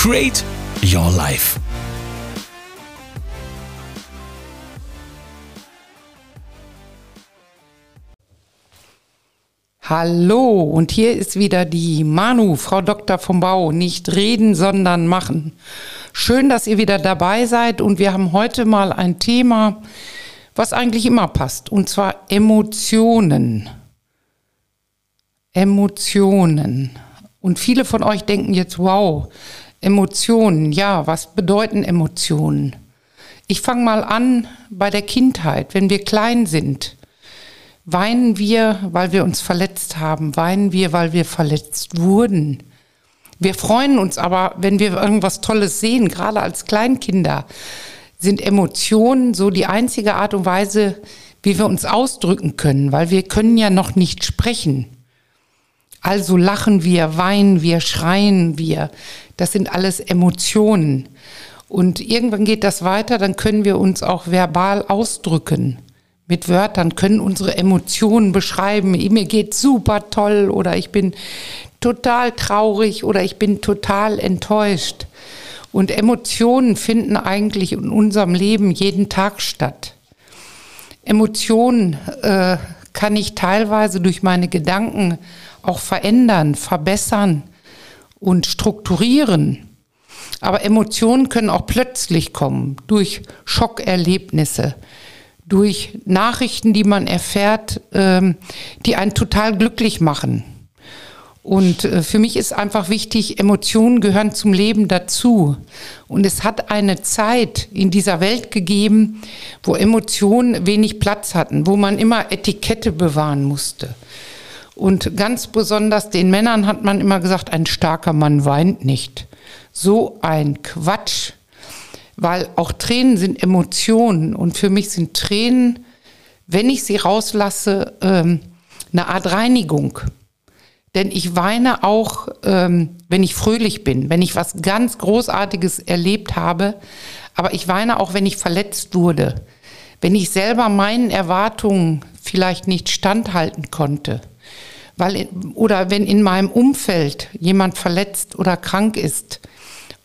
Create Your Life. Hallo, und hier ist wieder die Manu, Frau Dr. vom Bau. Nicht reden, sondern machen. Schön, dass ihr wieder dabei seid und wir haben heute mal ein Thema, was eigentlich immer passt, und zwar Emotionen. Emotionen. Und viele von euch denken jetzt, wow, Emotionen, ja, was bedeuten Emotionen? Ich fange mal an bei der Kindheit, wenn wir klein sind. Weinen wir, weil wir uns verletzt haben? Weinen wir, weil wir verletzt wurden? Wir freuen uns aber, wenn wir irgendwas Tolles sehen, gerade als Kleinkinder. Sind Emotionen so die einzige Art und Weise, wie wir uns ausdrücken können, weil wir können ja noch nicht sprechen. Also lachen wir, weinen wir, schreien wir. Das sind alles Emotionen. Und irgendwann geht das weiter, dann können wir uns auch verbal ausdrücken mit Wörtern, können unsere Emotionen beschreiben. Mir geht super toll oder ich bin total traurig oder ich bin total enttäuscht. Und Emotionen finden eigentlich in unserem Leben jeden Tag statt. Emotionen äh, kann ich teilweise durch meine Gedanken auch verändern, verbessern und strukturieren. Aber Emotionen können auch plötzlich kommen durch Schockerlebnisse, durch Nachrichten, die man erfährt, ähm, die einen total glücklich machen. Und äh, für mich ist einfach wichtig, Emotionen gehören zum Leben dazu. Und es hat eine Zeit in dieser Welt gegeben, wo Emotionen wenig Platz hatten, wo man immer Etikette bewahren musste. Und ganz besonders den Männern hat man immer gesagt, ein starker Mann weint nicht. So ein Quatsch weil auch Tränen sind Emotionen und für mich sind Tränen, wenn ich sie rauslasse, ähm, eine Art Reinigung. Denn ich weine auch, ähm, wenn ich fröhlich bin, wenn ich was ganz Großartiges erlebt habe, aber ich weine auch, wenn ich verletzt wurde, wenn ich selber meinen Erwartungen vielleicht nicht standhalten konnte. Weil, oder wenn in meinem Umfeld jemand verletzt oder krank ist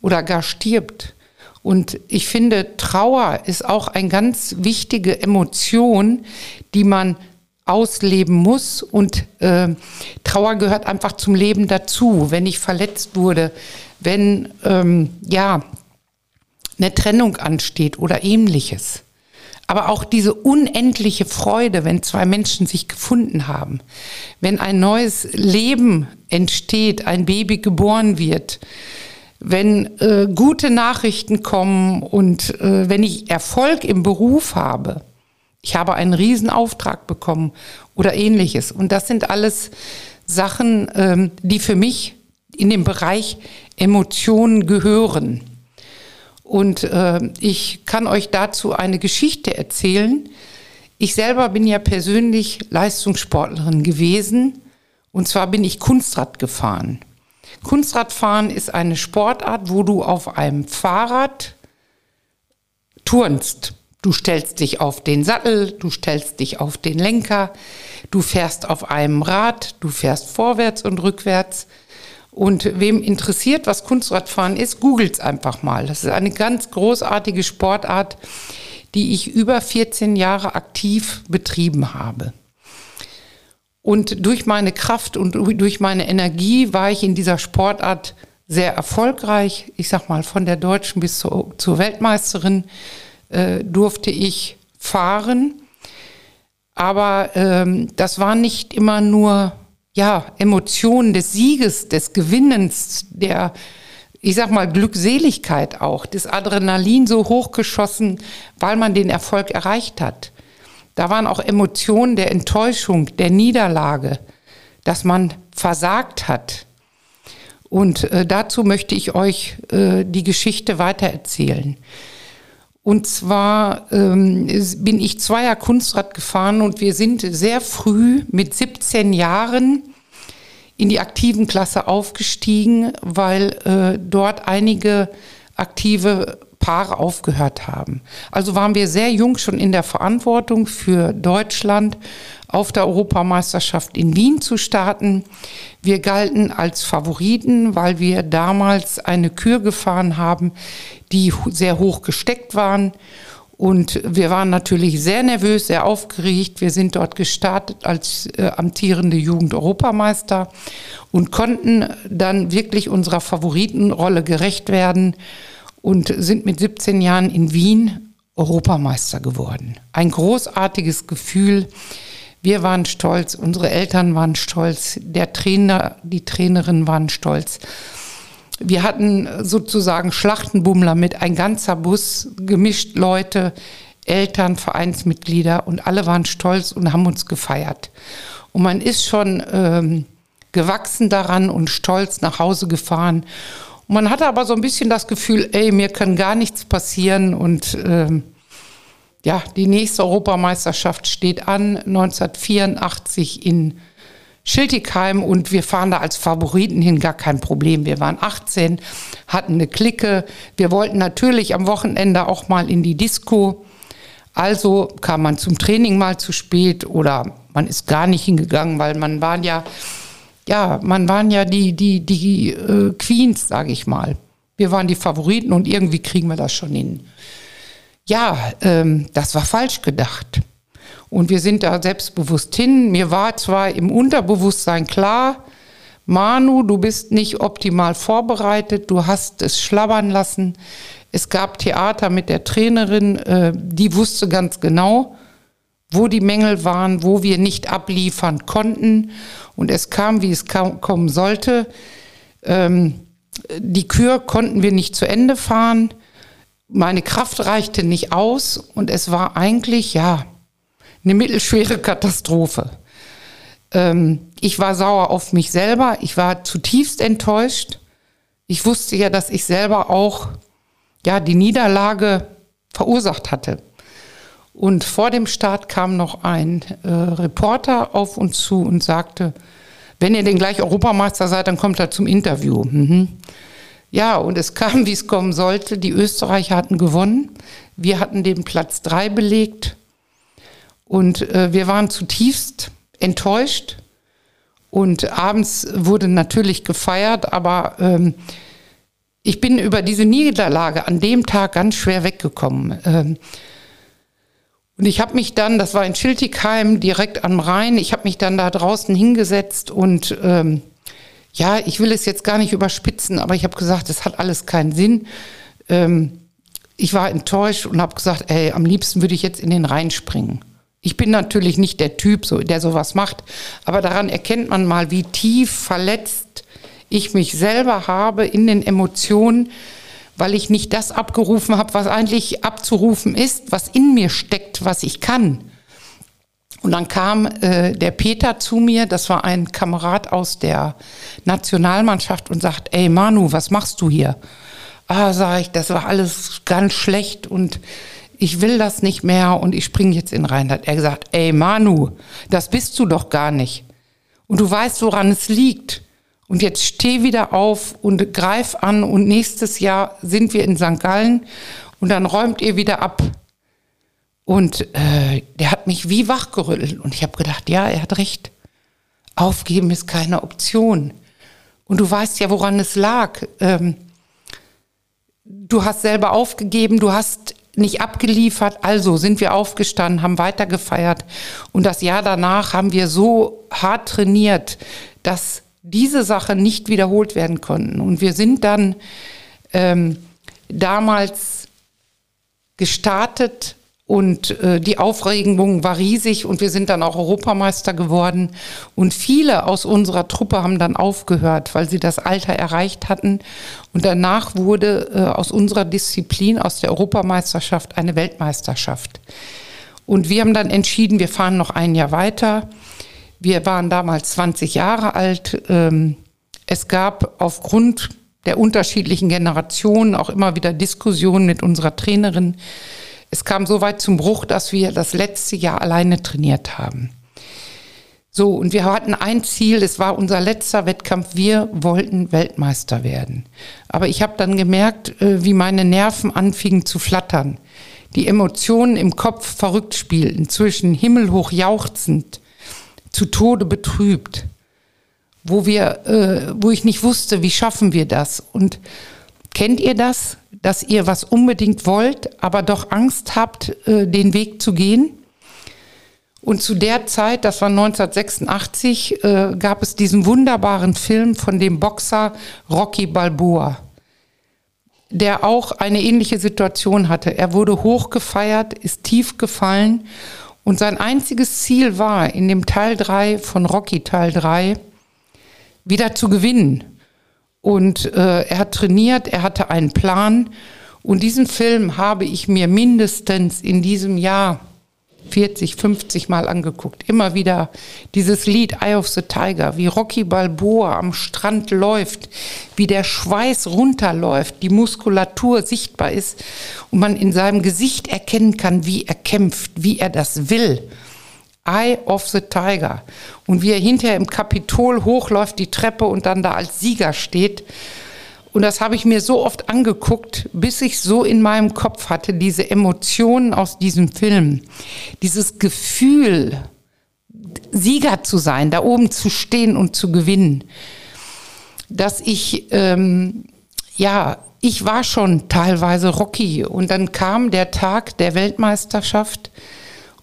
oder gar stirbt. Und ich finde, Trauer ist auch eine ganz wichtige Emotion, die man ausleben muss. Und äh, Trauer gehört einfach zum Leben dazu. Wenn ich verletzt wurde, wenn ähm, ja eine Trennung ansteht oder ähnliches. Aber auch diese unendliche Freude, wenn zwei Menschen sich gefunden haben, wenn ein neues Leben entsteht, ein Baby geboren wird, wenn äh, gute Nachrichten kommen und äh, wenn ich Erfolg im Beruf habe, ich habe einen Riesenauftrag bekommen oder ähnliches. Und das sind alles Sachen, ähm, die für mich in den Bereich Emotionen gehören. Und äh, ich kann euch dazu eine Geschichte erzählen. Ich selber bin ja persönlich Leistungssportlerin gewesen. Und zwar bin ich Kunstrad gefahren. Kunstradfahren ist eine Sportart, wo du auf einem Fahrrad turnst. Du stellst dich auf den Sattel, du stellst dich auf den Lenker, du fährst auf einem Rad, du fährst vorwärts und rückwärts. Und wem interessiert, was Kunstradfahren ist, googelt's einfach mal. Das ist eine ganz großartige Sportart, die ich über 14 Jahre aktiv betrieben habe. Und durch meine Kraft und durch meine Energie war ich in dieser Sportart sehr erfolgreich. Ich sag mal, von der Deutschen bis zur, zur Weltmeisterin äh, durfte ich fahren. Aber ähm, das war nicht immer nur ja, Emotionen des Sieges, des Gewinnens, der, ich sag mal, Glückseligkeit auch, das Adrenalin so hochgeschossen, weil man den Erfolg erreicht hat. Da waren auch Emotionen der Enttäuschung, der Niederlage, dass man versagt hat. Und äh, dazu möchte ich euch äh, die Geschichte weitererzählen. Und zwar ähm, bin ich Zweier Kunstrad gefahren und wir sind sehr früh mit 17 Jahren in die aktiven Klasse aufgestiegen, weil äh, dort einige aktive Paare aufgehört haben. Also waren wir sehr jung schon in der Verantwortung für Deutschland auf der Europameisterschaft in Wien zu starten. Wir galten als Favoriten, weil wir damals eine Kür gefahren haben, die sehr hoch gesteckt waren. Und wir waren natürlich sehr nervös, sehr aufgeregt. Wir sind dort gestartet als äh, amtierende Jugend-Europameister und konnten dann wirklich unserer Favoritenrolle gerecht werden und sind mit 17 Jahren in Wien Europameister geworden. Ein großartiges Gefühl. Wir waren stolz, unsere Eltern waren stolz, der Trainer, die Trainerin waren stolz. Wir hatten sozusagen Schlachtenbummler mit, ein ganzer Bus, gemischt Leute, Eltern, Vereinsmitglieder und alle waren stolz und haben uns gefeiert. Und man ist schon ähm, gewachsen daran und stolz nach Hause gefahren. Man hatte aber so ein bisschen das Gefühl, ey, mir kann gar nichts passieren und ähm, ja, die nächste Europameisterschaft steht an, 1984 in Schiltigheim und wir fahren da als Favoriten hin, gar kein Problem. Wir waren 18, hatten eine Clique. Wir wollten natürlich am Wochenende auch mal in die Disco. Also kam man zum Training mal zu spät oder man ist gar nicht hingegangen, weil man waren ja, ja, man waren ja die, die, die äh, Queens, sage ich mal. Wir waren die Favoriten und irgendwie kriegen wir das schon hin ja, ähm, das war falsch gedacht. Und wir sind da selbstbewusst hin. Mir war zwar im Unterbewusstsein klar, Manu, du bist nicht optimal vorbereitet, du hast es schlabbern lassen. Es gab Theater mit der Trainerin, äh, die wusste ganz genau, wo die Mängel waren, wo wir nicht abliefern konnten. Und es kam, wie es kam, kommen sollte. Ähm, die Kür konnten wir nicht zu Ende fahren meine Kraft reichte nicht aus und es war eigentlich, ja, eine mittelschwere Katastrophe. Ähm, ich war sauer auf mich selber, ich war zutiefst enttäuscht. Ich wusste ja, dass ich selber auch, ja, die Niederlage verursacht hatte. Und vor dem Start kam noch ein äh, Reporter auf uns zu und sagte, wenn ihr denn gleich Europameister seid, dann kommt er zum Interview. Mhm. Ja, und es kam, wie es kommen sollte. Die Österreicher hatten gewonnen. Wir hatten den Platz drei belegt. Und äh, wir waren zutiefst enttäuscht. Und abends wurde natürlich gefeiert, aber ähm, ich bin über diese Niederlage an dem Tag ganz schwer weggekommen. Ähm, und ich habe mich dann, das war in Schiltigheim, direkt am Rhein, ich habe mich dann da draußen hingesetzt und ähm, ja, ich will es jetzt gar nicht überspitzen, aber ich habe gesagt, das hat alles keinen Sinn. Ähm, ich war enttäuscht und habe gesagt, ey, am liebsten würde ich jetzt in den Rhein springen. Ich bin natürlich nicht der Typ, so, der sowas macht, aber daran erkennt man mal, wie tief verletzt ich mich selber habe in den Emotionen, weil ich nicht das abgerufen habe, was eigentlich abzurufen ist, was in mir steckt, was ich kann. Und dann kam äh, der Peter zu mir, das war ein Kamerad aus der Nationalmannschaft und sagt, ey Manu, was machst du hier? Ah, sag ich, das war alles ganz schlecht und ich will das nicht mehr und ich springe jetzt in rein. Hat er gesagt, ey Manu, das bist du doch gar nicht. Und du weißt, woran es liegt. Und jetzt steh wieder auf und greif an und nächstes Jahr sind wir in St. Gallen und dann räumt ihr wieder ab. Und äh, der hat mich wie wachgerüttelt. Und ich habe gedacht, ja, er hat recht. Aufgeben ist keine Option. Und du weißt ja, woran es lag. Ähm, du hast selber aufgegeben, du hast nicht abgeliefert. Also sind wir aufgestanden, haben weitergefeiert. Und das Jahr danach haben wir so hart trainiert, dass diese Sache nicht wiederholt werden konnten. Und wir sind dann ähm, damals gestartet und äh, die Aufregung war riesig und wir sind dann auch Europameister geworden. Und viele aus unserer Truppe haben dann aufgehört, weil sie das Alter erreicht hatten. Und danach wurde äh, aus unserer Disziplin, aus der Europameisterschaft, eine Weltmeisterschaft. Und wir haben dann entschieden, wir fahren noch ein Jahr weiter. Wir waren damals 20 Jahre alt. Ähm, Es gab aufgrund der unterschiedlichen Generationen auch immer wieder Diskussionen mit unserer Trainerin. Es kam so weit zum Bruch, dass wir das letzte Jahr alleine trainiert haben. So, und wir hatten ein Ziel, es war unser letzter Wettkampf, wir wollten Weltmeister werden. Aber ich habe dann gemerkt, äh, wie meine Nerven anfingen zu flattern. Die Emotionen im Kopf verrückt spielten, zwischen himmelhoch jauchzend, zu Tode betrübt, wo wir, äh, wo ich nicht wusste, wie schaffen wir das. Und kennt ihr das, dass ihr was unbedingt wollt, aber doch Angst habt, äh, den Weg zu gehen? Und zu der Zeit, das war 1986, äh, gab es diesen wunderbaren Film von dem Boxer Rocky Balboa, der auch eine ähnliche Situation hatte. Er wurde hochgefeiert, ist tief gefallen und sein einziges Ziel war, in dem Teil 3 von Rocky Teil 3 wieder zu gewinnen. Und äh, er hat trainiert, er hatte einen Plan. Und diesen Film habe ich mir mindestens in diesem Jahr 40, 50 Mal angeguckt. Immer wieder dieses Lied Eye of the Tiger, wie Rocky Balboa am Strand läuft, wie der Schweiß runterläuft, die Muskulatur sichtbar ist und man in seinem Gesicht erkennen kann, wie er kämpft, wie er das will. Eye of the Tiger. Und wie er hinterher im Kapitol hochläuft, die Treppe und dann da als Sieger steht. Und das habe ich mir so oft angeguckt, bis ich so in meinem Kopf hatte, diese Emotionen aus diesem Film, dieses Gefühl, Sieger zu sein, da oben zu stehen und zu gewinnen, dass ich, ähm, ja, ich war schon teilweise Rocky. Und dann kam der Tag der Weltmeisterschaft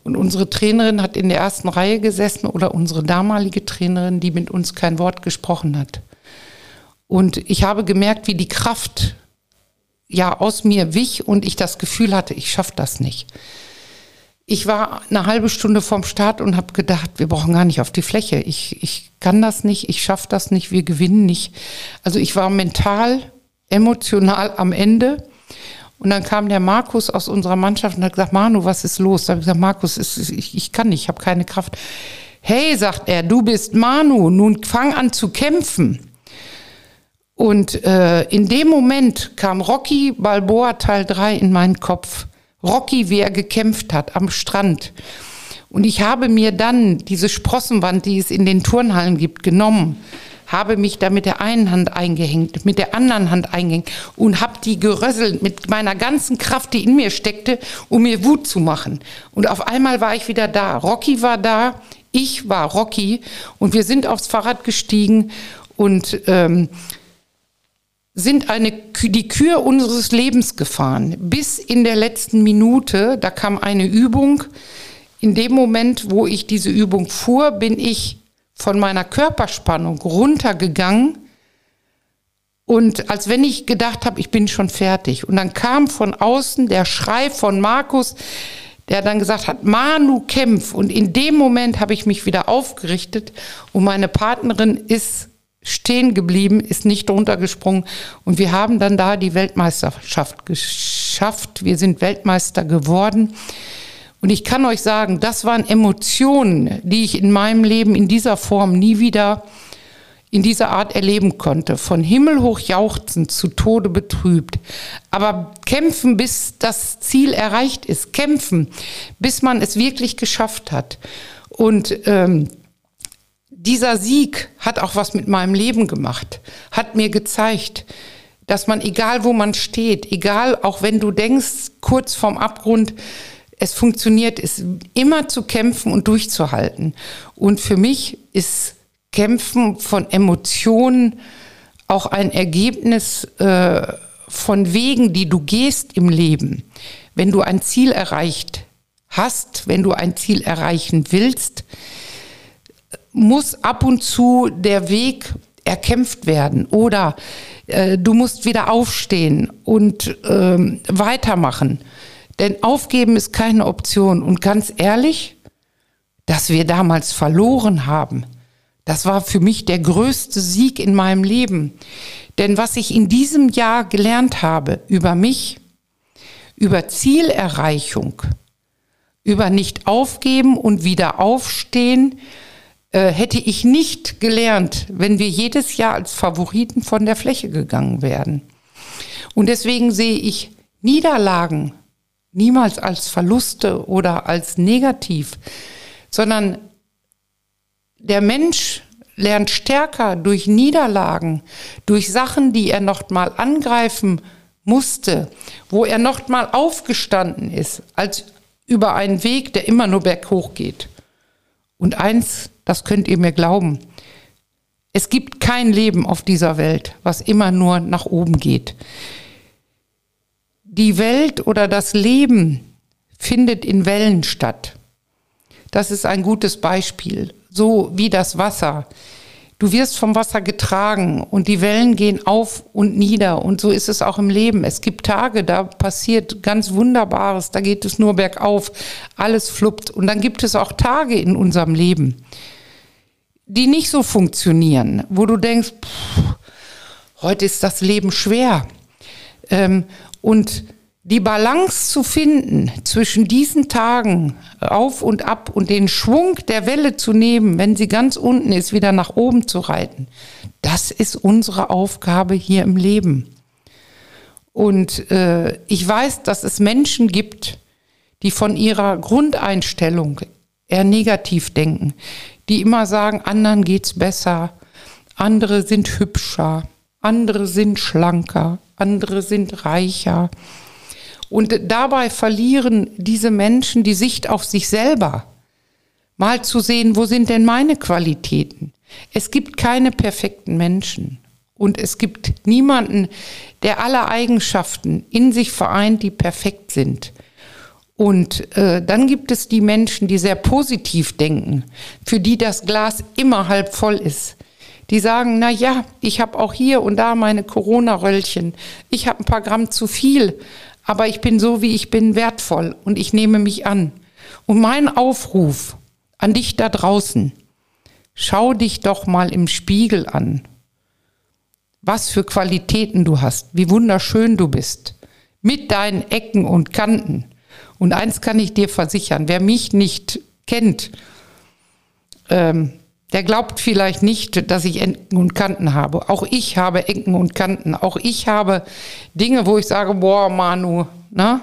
und unsere Trainerin hat in der ersten Reihe gesessen oder unsere damalige Trainerin, die mit uns kein Wort gesprochen hat. Und ich habe gemerkt, wie die Kraft ja aus mir wich und ich das Gefühl hatte, ich schaffe das nicht. Ich war eine halbe Stunde vorm Start und habe gedacht, wir brauchen gar nicht auf die Fläche. Ich, ich kann das nicht, ich schaffe das nicht, wir gewinnen nicht. Also ich war mental, emotional am Ende. Und dann kam der Markus aus unserer Mannschaft und hat gesagt, Manu, was ist los? Da habe ich gesagt, Markus, ich, ich kann nicht, ich habe keine Kraft. Hey, sagt er, du bist Manu, nun fang an zu kämpfen. Und äh, in dem Moment kam Rocky Balboa Teil 3 in meinen Kopf. Rocky, wie er gekämpft hat am Strand. Und ich habe mir dann diese Sprossenwand, die es in den Turnhallen gibt, genommen, habe mich da mit der einen Hand eingehängt, mit der anderen Hand eingehängt und habe die gerösselt mit meiner ganzen Kraft, die in mir steckte, um mir Wut zu machen. Und auf einmal war ich wieder da. Rocky war da, ich war Rocky und wir sind aufs Fahrrad gestiegen und ähm, sind eine, die Kür unseres Lebens gefahren. Bis in der letzten Minute, da kam eine Übung. In dem Moment, wo ich diese Übung fuhr, bin ich von meiner Körperspannung runtergegangen und als wenn ich gedacht habe, ich bin schon fertig. Und dann kam von außen der Schrei von Markus, der dann gesagt hat, Manu, kämpf. Und in dem Moment habe ich mich wieder aufgerichtet und meine Partnerin ist stehen geblieben, ist nicht runtergesprungen und wir haben dann da die Weltmeisterschaft geschafft. Wir sind Weltmeister geworden. Und ich kann euch sagen, das waren Emotionen, die ich in meinem Leben in dieser Form nie wieder in dieser Art erleben konnte. Von Himmel hoch jauchzend zu Tode betrübt. Aber kämpfen, bis das Ziel erreicht ist. Kämpfen, bis man es wirklich geschafft hat. Und ähm, dieser Sieg hat auch was mit meinem Leben gemacht, hat mir gezeigt, dass man, egal wo man steht, egal, auch wenn du denkst, kurz vorm Abgrund, es funktioniert, ist immer zu kämpfen und durchzuhalten. Und für mich ist Kämpfen von Emotionen auch ein Ergebnis äh, von Wegen, die du gehst im Leben. Wenn du ein Ziel erreicht hast, wenn du ein Ziel erreichen willst, muss ab und zu der Weg erkämpft werden oder äh, du musst wieder aufstehen und ähm, weitermachen. Denn aufgeben ist keine Option. Und ganz ehrlich, dass wir damals verloren haben, das war für mich der größte Sieg in meinem Leben. Denn was ich in diesem Jahr gelernt habe über mich, über Zielerreichung, über nicht aufgeben und wieder aufstehen, hätte ich nicht gelernt, wenn wir jedes Jahr als Favoriten von der Fläche gegangen wären. Und deswegen sehe ich Niederlagen niemals als Verluste oder als negativ, sondern der Mensch lernt stärker durch Niederlagen, durch Sachen, die er noch mal angreifen musste, wo er noch mal aufgestanden ist, als über einen Weg, der immer nur berghoch geht. Und eins, das könnt ihr mir glauben, es gibt kein Leben auf dieser Welt, was immer nur nach oben geht. Die Welt oder das Leben findet in Wellen statt. Das ist ein gutes Beispiel. So wie das Wasser. Du wirst vom Wasser getragen und die Wellen gehen auf und nieder. Und so ist es auch im Leben. Es gibt Tage, da passiert ganz Wunderbares, da geht es nur bergauf, alles fluppt. Und dann gibt es auch Tage in unserem Leben, die nicht so funktionieren, wo du denkst, pff, heute ist das Leben schwer. Ähm, und die Balance zu finden zwischen diesen Tagen auf und ab und den Schwung der Welle zu nehmen, wenn sie ganz unten ist, wieder nach oben zu reiten, das ist unsere Aufgabe hier im Leben. Und äh, ich weiß, dass es Menschen gibt, die von ihrer Grundeinstellung eher negativ denken, die immer sagen, anderen geht's besser, andere sind hübscher, andere sind schlanker, andere sind reicher. Und dabei verlieren diese Menschen die Sicht auf sich selber. Mal zu sehen, wo sind denn meine Qualitäten? Es gibt keine perfekten Menschen. Und es gibt niemanden, der alle Eigenschaften in sich vereint, die perfekt sind. Und äh, dann gibt es die Menschen, die sehr positiv denken, für die das Glas immer halb voll ist. Die sagen, na ja, ich habe auch hier und da meine Corona-Röllchen. Ich habe ein paar Gramm zu viel, aber ich bin so, wie ich bin, wertvoll und ich nehme mich an. Und mein Aufruf an dich da draußen, schau dich doch mal im Spiegel an. Was für Qualitäten du hast, wie wunderschön du bist, mit deinen Ecken und Kanten. Und eins kann ich dir versichern, wer mich nicht kennt, ähm, der glaubt vielleicht nicht, dass ich Ecken und Kanten habe. Auch ich habe Ecken und Kanten. Auch ich habe Dinge, wo ich sage, boah, Manu, ne?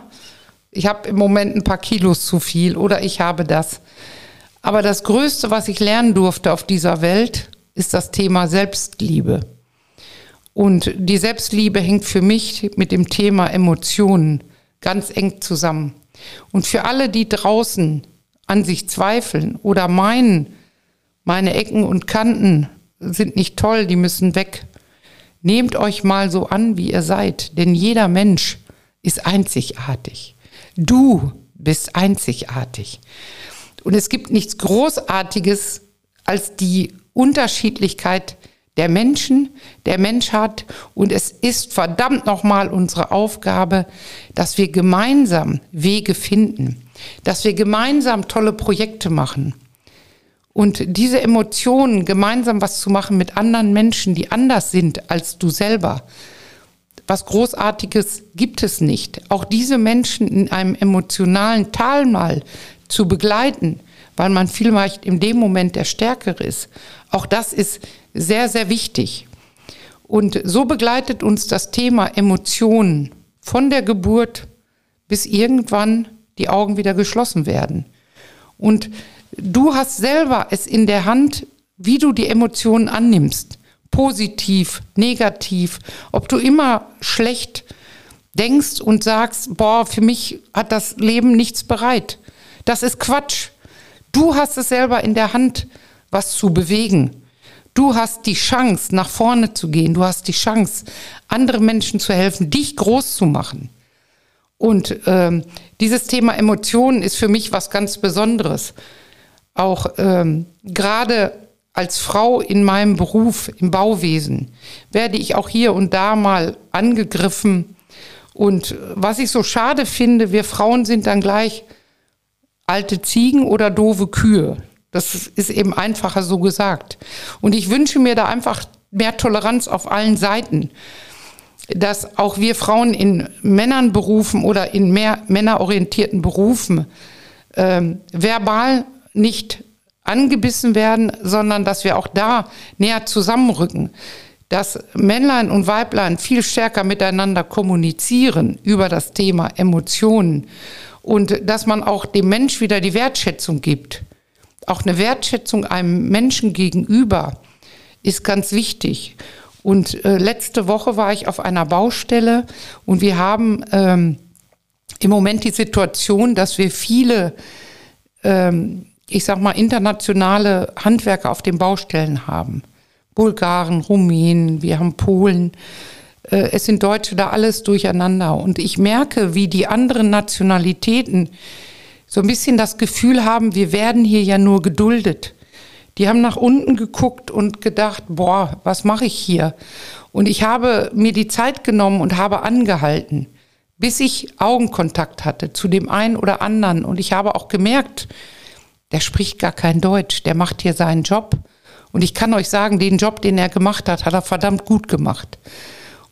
Ich habe im Moment ein paar Kilos zu viel oder ich habe das. Aber das Größte, was ich lernen durfte auf dieser Welt, ist das Thema Selbstliebe. Und die Selbstliebe hängt für mich mit dem Thema Emotionen ganz eng zusammen. Und für alle, die draußen an sich zweifeln oder meinen, meine Ecken und Kanten sind nicht toll, die müssen weg. Nehmt euch mal so an, wie ihr seid, denn jeder Mensch ist einzigartig. Du bist einzigartig. Und es gibt nichts Großartiges als die Unterschiedlichkeit der Menschen, der Menschheit. Und es ist verdammt nochmal unsere Aufgabe, dass wir gemeinsam Wege finden, dass wir gemeinsam tolle Projekte machen und diese Emotionen, gemeinsam was zu machen mit anderen Menschen, die anders sind als du selber, was Großartiges gibt es nicht. Auch diese Menschen in einem emotionalen Tal mal zu begleiten, weil man vielleicht in dem Moment der Stärkere ist, auch das ist sehr, sehr wichtig. Und so begleitet uns das Thema Emotionen von der Geburt bis irgendwann die Augen wieder geschlossen werden. Und Du hast selber es in der Hand, wie du die Emotionen annimmst. Positiv, negativ, ob du immer schlecht denkst und sagst, boah, für mich hat das Leben nichts bereit. Das ist Quatsch. Du hast es selber in der Hand, was zu bewegen. Du hast die Chance, nach vorne zu gehen. Du hast die Chance, anderen Menschen zu helfen, dich groß zu machen. Und ähm, dieses Thema Emotionen ist für mich was ganz Besonderes auch ähm, gerade als Frau in meinem Beruf im Bauwesen werde ich auch hier und da mal angegriffen. Und was ich so schade finde, wir Frauen sind dann gleich alte Ziegen oder doofe Kühe. Das ist eben einfacher so gesagt. Und ich wünsche mir da einfach mehr Toleranz auf allen Seiten, dass auch wir Frauen in Männern berufen oder in mehr männerorientierten Berufen ähm, verbal nicht angebissen werden, sondern dass wir auch da näher zusammenrücken. Dass Männlein und Weiblein viel stärker miteinander kommunizieren über das Thema Emotionen und dass man auch dem Mensch wieder die Wertschätzung gibt. Auch eine Wertschätzung einem Menschen gegenüber ist ganz wichtig. Und äh, letzte Woche war ich auf einer Baustelle und wir haben ähm, im Moment die Situation, dass wir viele, ähm, ich sag mal, internationale Handwerker auf den Baustellen haben. Bulgaren, Rumänen, wir haben Polen. Äh, es sind Deutsche da alles durcheinander. Und ich merke, wie die anderen Nationalitäten so ein bisschen das Gefühl haben, wir werden hier ja nur geduldet. Die haben nach unten geguckt und gedacht, boah, was mache ich hier? Und ich habe mir die Zeit genommen und habe angehalten, bis ich Augenkontakt hatte zu dem einen oder anderen. Und ich habe auch gemerkt, der spricht gar kein Deutsch, der macht hier seinen Job. Und ich kann euch sagen, den Job, den er gemacht hat, hat er verdammt gut gemacht.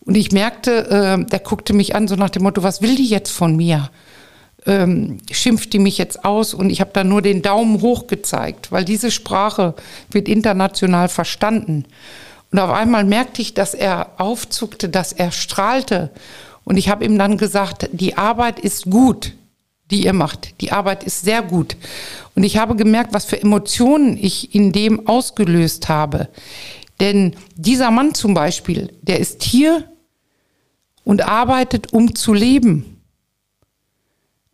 Und ich merkte, äh, der guckte mich an, so nach dem Motto, was will die jetzt von mir? ähm, schimpft die mich jetzt aus und ich habe da nur den Daumen hoch gezeigt, weil diese Sprache wird international verstanden. Und auf einmal merkte ich, dass er aufzuckte, dass er strahlte. Und ich habe ihm dann gesagt, die Arbeit ist gut, die ihr macht. Die Arbeit ist sehr gut. Und ich habe gemerkt, was für Emotionen ich in dem ausgelöst habe. Denn dieser Mann zum Beispiel, der ist hier und arbeitet, um zu leben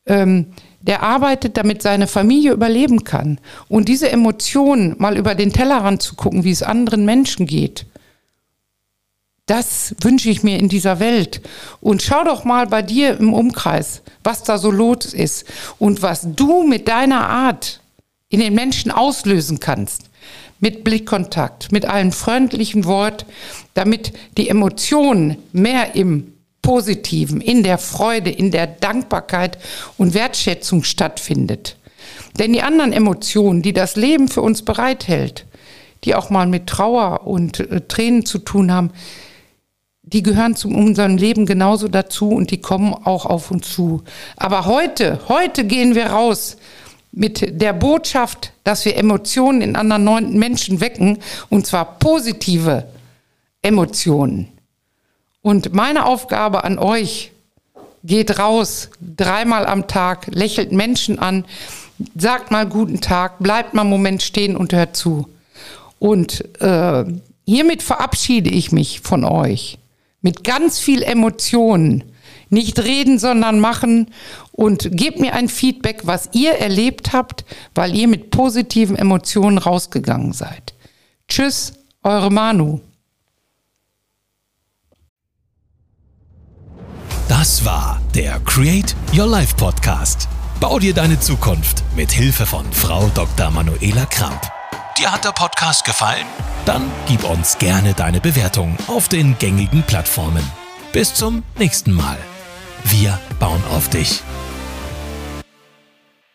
ähm, der arbeitet, damit seine Familie überleben kann. Und diese Emotionen, mal über den Tellerrand zu gucken, wie es anderen Menschen geht, das wünsche ich mir in dieser Welt. Und schau doch mal bei dir im Umkreis, was da so los ist und was du mit deiner Art in den Menschen auslösen kannst. Mit Blickkontakt, mit einem freundlichen Wort, damit die Emotionen mehr im Positiven, in der Freude, in der Dankbarkeit und Wertschätzung stattfindet. Denn die anderen Emotionen, die das Leben für uns bereithält, die auch mal mit Trauer und äh, Tränen zu tun haben, die gehören zu unserem Leben genauso dazu und die kommen auch auf uns zu. Aber heute, heute gehen wir raus mit der Botschaft, dass wir Emotionen in anderen Menschen wecken und zwar positive Emotionen. Und meine Aufgabe an euch, geht raus, dreimal am Tag, lächelt Menschen an, sagt mal guten Tag, bleibt mal einen Moment stehen und hört zu. Und äh, hiermit verabschiede ich mich von euch mit ganz viel Emotionen. Nicht reden, sondern machen und gebt mir ein Feedback, was ihr erlebt habt, weil ihr mit positiven Emotionen rausgegangen seid. Tschüss, eure Manu. Das war der Create Your Life Podcast. Bau dir deine Zukunft mit Hilfe von Frau Dr. Manuela Kramp. Dir hat der Podcast gefallen? Dann gib uns gerne deine Bewertung auf den gängigen Plattformen. Bis zum nächsten Mal. Wir bauen auf dich.